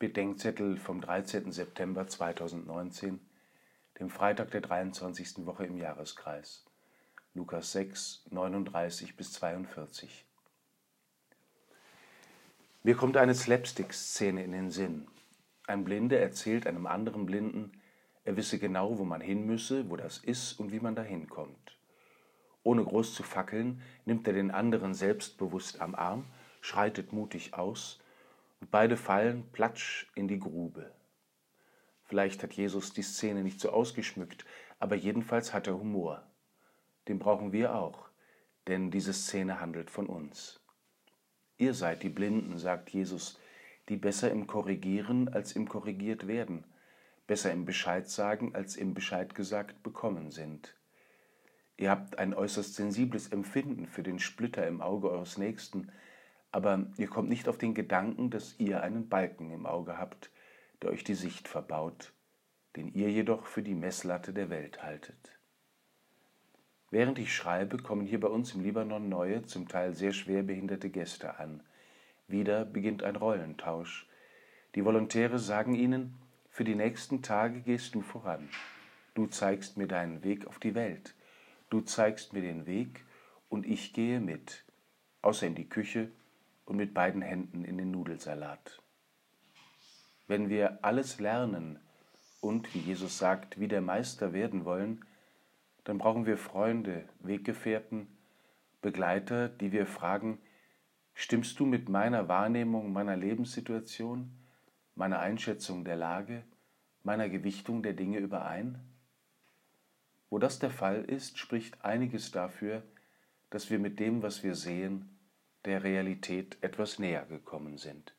Bedenkzettel vom 13. September 2019, dem Freitag der 23. Woche im Jahreskreis. Lukas 6, 39 bis 42. Mir kommt eine Slapstick-Szene in den Sinn. Ein Blinder erzählt einem anderen Blinden, er wisse genau, wo man hin müsse, wo das ist und wie man dahin kommt. Ohne groß zu fackeln, nimmt er den anderen selbstbewusst am Arm, schreitet mutig aus und beide fallen platsch in die Grube. Vielleicht hat Jesus die Szene nicht so ausgeschmückt, aber jedenfalls hat er Humor. Den brauchen wir auch, denn diese Szene handelt von uns. Ihr seid die Blinden, sagt Jesus, die besser im Korrigieren als im Korrigiert werden, besser im Bescheid sagen als im Bescheid gesagt bekommen sind. Ihr habt ein äußerst sensibles Empfinden für den Splitter im Auge eures Nächsten, aber ihr kommt nicht auf den Gedanken, dass ihr einen Balken im Auge habt, der euch die Sicht verbaut, den ihr jedoch für die Messlatte der Welt haltet. Während ich schreibe, kommen hier bei uns im Libanon neue, zum Teil sehr schwer behinderte Gäste an. Wieder beginnt ein Rollentausch. Die Volontäre sagen ihnen, für die nächsten Tage gehst du voran. Du zeigst mir deinen Weg auf die Welt. Du zeigst mir den Weg und ich gehe mit, außer in die Küche und mit beiden Händen in den Nudelsalat. Wenn wir alles lernen und, wie Jesus sagt, wie der Meister werden wollen, dann brauchen wir Freunde, Weggefährten, Begleiter, die wir fragen, stimmst du mit meiner Wahrnehmung meiner Lebenssituation, meiner Einschätzung der Lage, meiner Gewichtung der Dinge überein? Wo das der Fall ist, spricht einiges dafür, dass wir mit dem, was wir sehen, der Realität etwas näher gekommen sind.